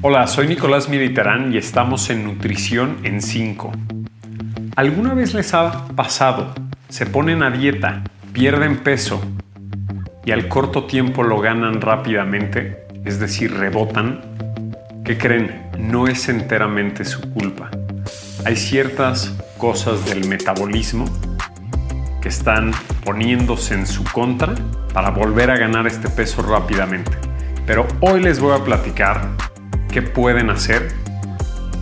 Hola, soy Nicolás Mediterán y estamos en Nutrición en 5. ¿Alguna vez les ha pasado? Se ponen a dieta, pierden peso y al corto tiempo lo ganan rápidamente, es decir, rebotan. ¿Qué creen? No es enteramente su culpa. Hay ciertas cosas del metabolismo que están poniéndose en su contra para volver a ganar este peso rápidamente. Pero hoy les voy a platicar pueden hacer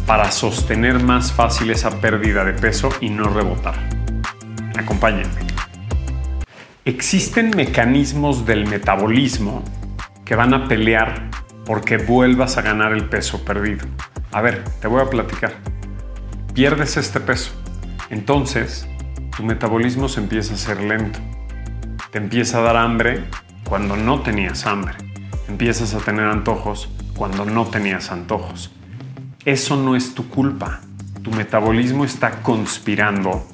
para sostener más fácil esa pérdida de peso y no rebotar. Acompáñenme. Existen mecanismos del metabolismo que van a pelear porque vuelvas a ganar el peso perdido. A ver, te voy a platicar. Pierdes este peso. Entonces, tu metabolismo se empieza a hacer lento. Te empieza a dar hambre cuando no tenías hambre. Empiezas a tener antojos cuando no tenías antojos. Eso no es tu culpa. Tu metabolismo está conspirando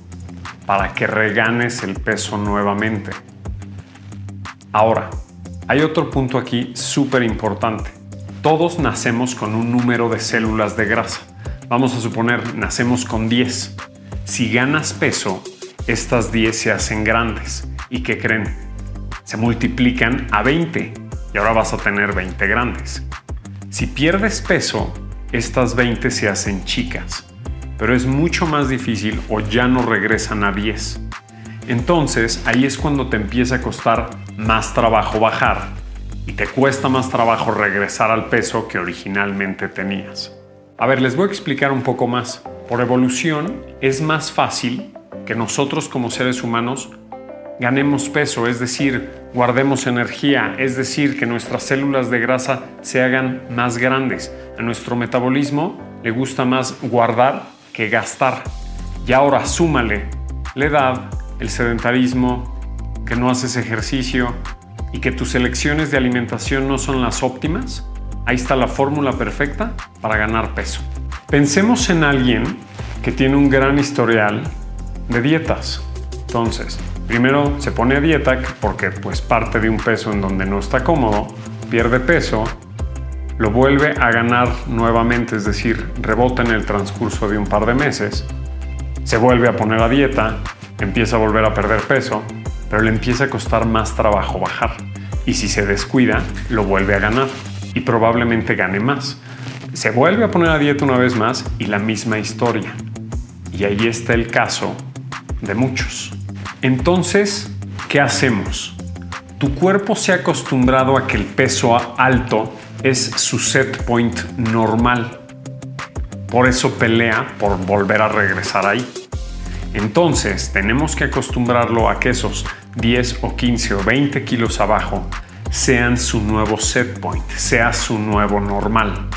para que reganes el peso nuevamente. Ahora, hay otro punto aquí súper importante. Todos nacemos con un número de células de grasa. Vamos a suponer, nacemos con 10. Si ganas peso, estas 10 se hacen grandes. ¿Y qué creen? Se multiplican a 20 y ahora vas a tener 20 grandes. Si pierdes peso, estas 20 se hacen chicas, pero es mucho más difícil o ya no regresan a 10. Entonces ahí es cuando te empieza a costar más trabajo bajar y te cuesta más trabajo regresar al peso que originalmente tenías. A ver, les voy a explicar un poco más. Por evolución es más fácil que nosotros como seres humanos ganemos peso, es decir, guardemos energía, es decir, que nuestras células de grasa se hagan más grandes. A nuestro metabolismo le gusta más guardar que gastar. Y ahora súmale la edad, el sedentarismo, que no haces ejercicio y que tus elecciones de alimentación no son las óptimas. Ahí está la fórmula perfecta para ganar peso. Pensemos en alguien que tiene un gran historial de dietas. Entonces, Primero se pone a dieta porque pues parte de un peso en donde no está cómodo, pierde peso, lo vuelve a ganar nuevamente, es decir, rebota en el transcurso de un par de meses, se vuelve a poner a dieta, empieza a volver a perder peso, pero le empieza a costar más trabajo bajar. Y si se descuida, lo vuelve a ganar y probablemente gane más. Se vuelve a poner a dieta una vez más y la misma historia. Y ahí está el caso de muchos. Entonces, ¿qué hacemos? Tu cuerpo se ha acostumbrado a que el peso alto es su set point normal. Por eso pelea por volver a regresar ahí. Entonces, tenemos que acostumbrarlo a que esos 10 o 15 o 20 kilos abajo sean su nuevo set point, sea su nuevo normal.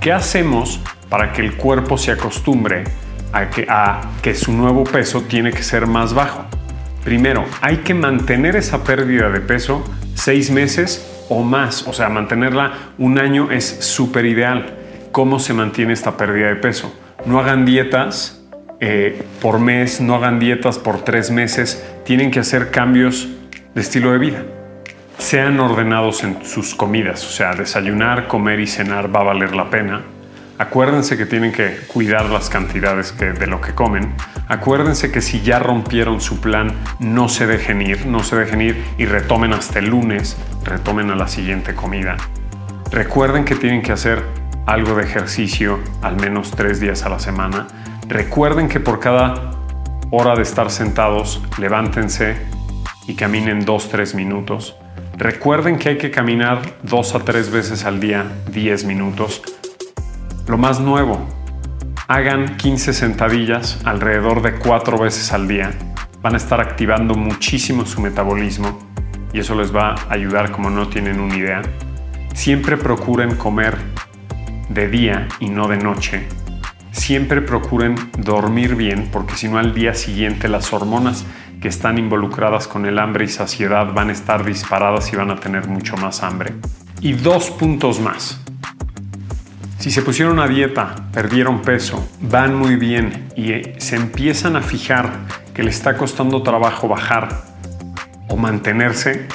¿Qué hacemos para que el cuerpo se acostumbre a que, a que su nuevo peso tiene que ser más bajo? Primero, hay que mantener esa pérdida de peso seis meses o más. O sea, mantenerla un año es súper ideal. ¿Cómo se mantiene esta pérdida de peso? No hagan dietas eh, por mes, no hagan dietas por tres meses. Tienen que hacer cambios de estilo de vida. Sean ordenados en sus comidas. O sea, desayunar, comer y cenar va a valer la pena Acuérdense que tienen que cuidar las cantidades de lo que comen. Acuérdense que si ya rompieron su plan, no se dejen ir, no se dejen ir y retomen hasta el lunes, retomen a la siguiente comida. Recuerden que tienen que hacer algo de ejercicio al menos tres días a la semana. Recuerden que por cada hora de estar sentados, levántense y caminen dos, tres minutos. Recuerden que hay que caminar dos a tres veces al día, 10 minutos. Lo más nuevo, hagan 15 sentadillas alrededor de 4 veces al día. Van a estar activando muchísimo su metabolismo y eso les va a ayudar como no tienen una idea. Siempre procuren comer de día y no de noche. Siempre procuren dormir bien porque si no al día siguiente las hormonas que están involucradas con el hambre y saciedad van a estar disparadas y van a tener mucho más hambre. Y dos puntos más. Si se pusieron a dieta, perdieron peso, van muy bien y eh, se empiezan a fijar que le está costando trabajo bajar o mantenerse,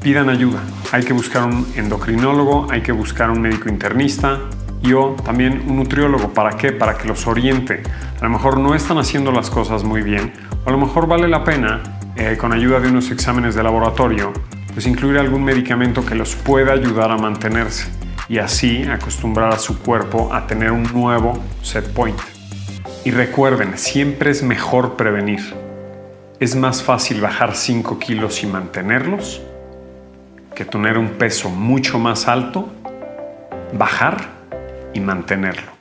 pidan ayuda. Hay que buscar un endocrinólogo, hay que buscar un médico internista y también un nutriólogo. ¿Para qué? Para que los oriente. A lo mejor no están haciendo las cosas muy bien o a lo mejor vale la pena, eh, con ayuda de unos exámenes de laboratorio, pues incluir algún medicamento que los pueda ayudar a mantenerse y así acostumbrar a su cuerpo a tener un nuevo set point. Y recuerden, siempre es mejor prevenir. Es más fácil bajar 5 kilos y mantenerlos que tener un peso mucho más alto, bajar y mantenerlo.